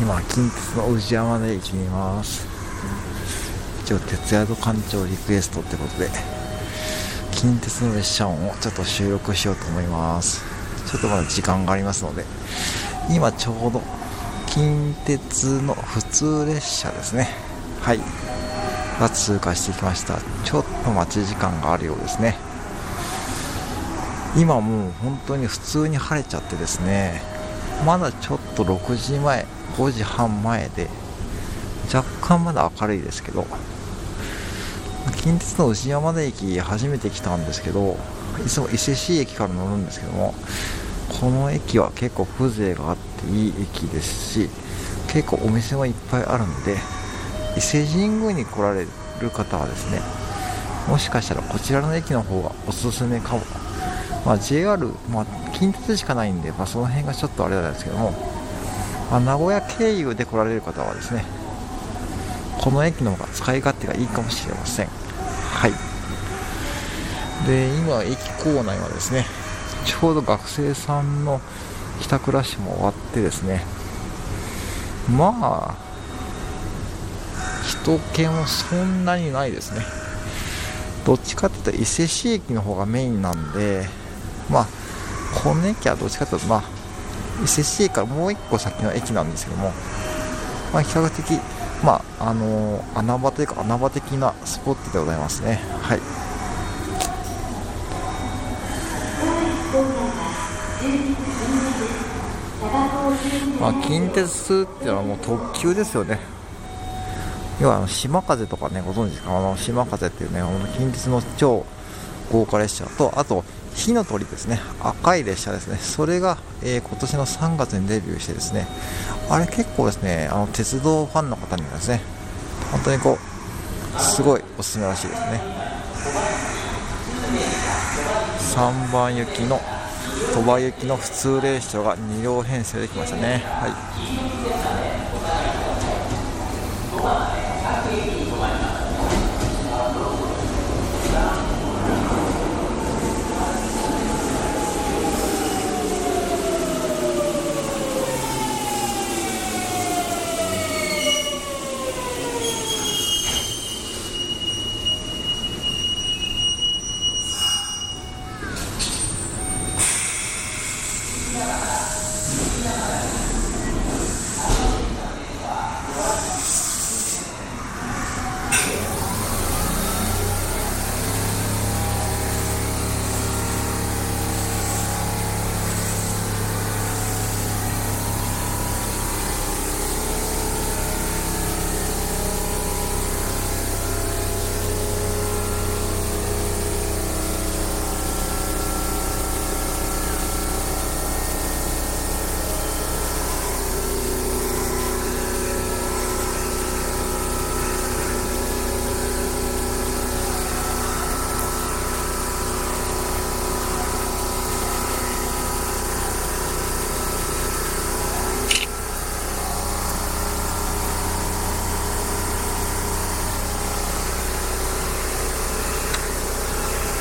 今近鉄の宇治山田駅にいます。一応徹夜と館長リクエストってことで近鉄の列車音をちょっと収録しようと思います。ちょっとまだ時間がありますので今ちょうど近鉄の普通列車ですね。はい。が通過してきました。ちょっと待ち時間があるようですね。今もう本当に普通に晴れちゃってですね。まだちょっと6時前5時半前で若干まだ明るいですけど近鉄の牛山田駅初めて来たんですけどいつも伊勢市駅から乗るんですけどもこの駅は結構風情があっていい駅ですし結構お店もいっぱいあるんで伊勢神宮に来られる方はですねもしかしたらこちらの駅の方がおすすめかも、まあ、JR、まあ、近鉄しかないんで、まあ、その辺がちょっとあれなんですけども、まあ、名古屋経由で来られる方はですねこの駅の方が使い勝手がいいかもしれません。はい。で今駅構内はですねちょうど学生さんの帰宅ラッシュも終わってですねまあ人気もそんなにないですね。どっちかっていうと伊勢市駅の方がメインなんでまあこの駅はどっちかというとまあ伊勢市駅からもう1個先の駅なんですけどもまあ比較的まああのー、穴場というか穴場的なスポットでございますね。はい。まあ、近鉄っていうのはもう特急ですよね。要はあの島風とかねご存知ですか？あの島風っていうねあの近鉄の超豪華列車とあと火の鳥ですね。赤い列車ですね。それが、えー、今年の3月にデビューしてですね。あれ結構ですねあの鉄道ファンの方にはですね本当にこうすごいおすすめらしいですね。3番行きの鳥羽行きの普通列車が2両編成できましたね。はい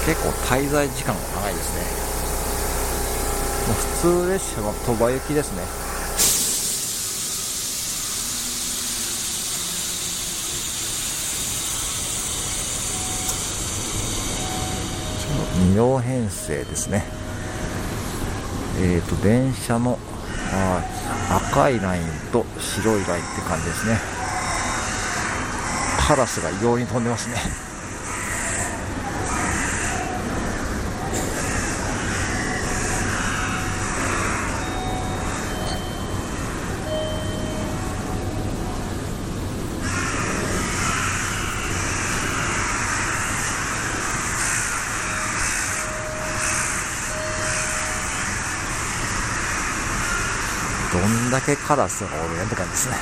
結構滞在時間が長いですね。もう普通列車は鳥羽行きですね。2両編成ですね。えっ、ー、と電車の赤いラインと白いラインって感じですね。カラスが異様に飛んでますね。んだけカラスがおるやんって感じですね。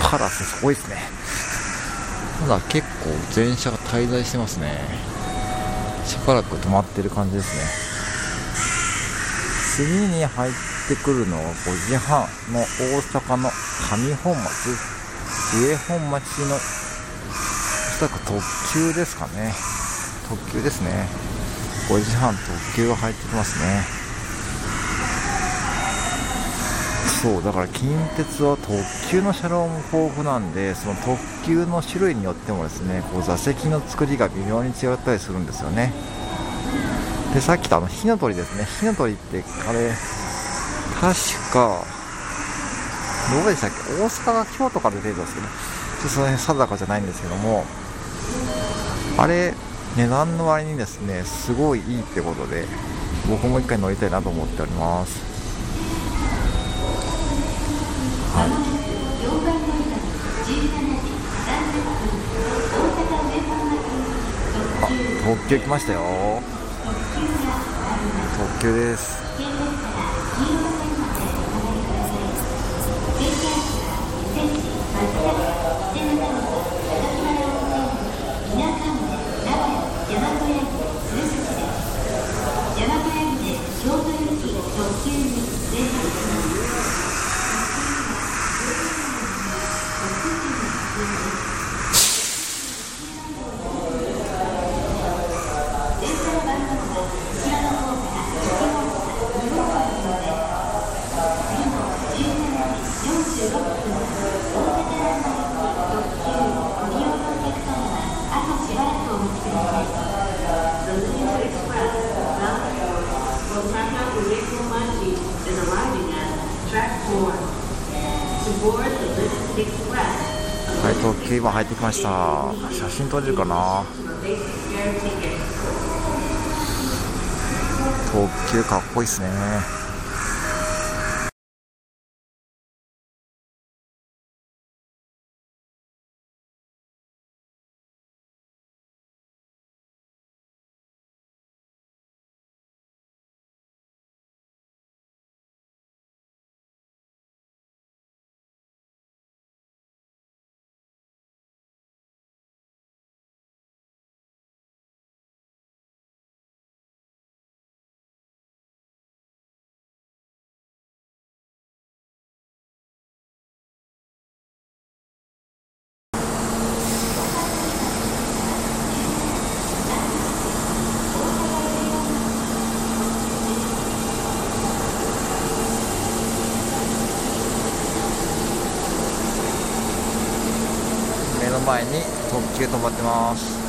カラスすごいですね。ただ結構電車が滞在してますね。しばらく止まってる感じですね。次に入ってくるのは5時半の大阪の上本町上本町のおそらく特急ですかね。特急ですね。5時半特急が入ってきますね。そうだから近鉄は特急の車両も豊富なんでその特急の種類によってもですねこう座席の作りが微妙に違ったりするんですよね。でさっきとあの火の鳥ですね。火の鳥ってあれ確かどこでしたっけ？大阪が京都から出てるんですけどちょっとその辺定かじゃないんですけどもあれ値段の割にですねすごいいいってことで僕も一回乗りたいなと思っております。はい。あ特急来ましたよ。特急です。はい特急今入ってきました。写真撮れるかな？特急かっこいいっすね目の前に特急止まってます。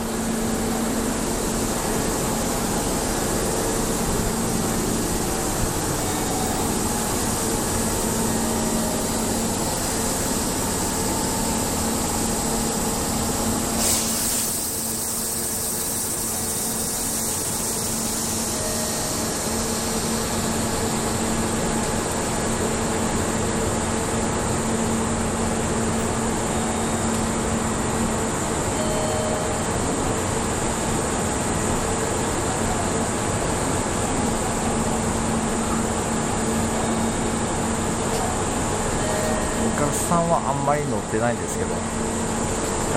お客さんはあんまり乗ってないですけどや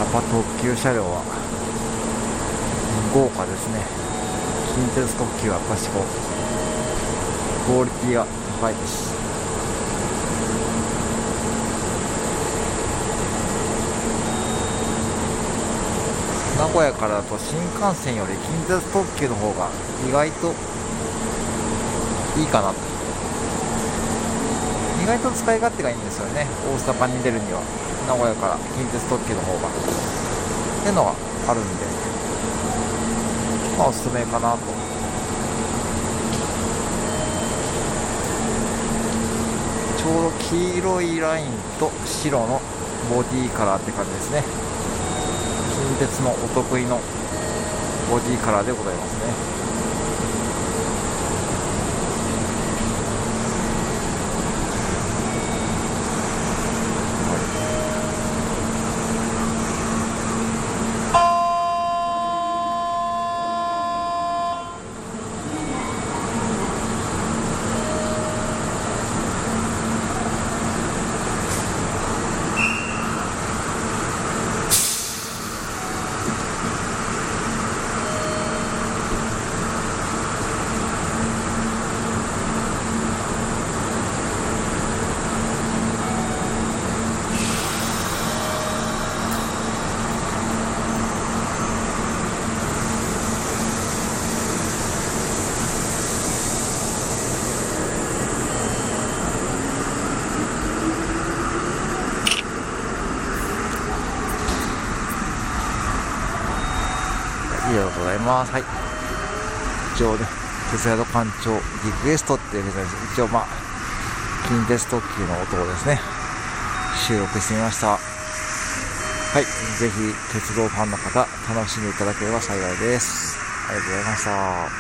っぱ特急車両は豪華ですね。近鉄特急はやっぱしこうクオリティが高いです。名古屋からだと新幹線より近鉄特急の方が意外といいかなと。意外と使い勝手がいいんですよね。大阪に出るには。名古屋から近鉄特急の方が。っていうのがあるんで。まあおすすめかなと。ちょうど黄色いラインと白のボディカラーって感じですね。近鉄のお得意のボディカラーでございますね。ありがとうございます。はい。一応ね、鉄宿館長リクエストっていうことです。一応まあ、近鉄特急の音をですね、収録してみました。はい。ぜひ、鉄道ファンの方、楽しんでいただければ幸いです。ありがとうございました。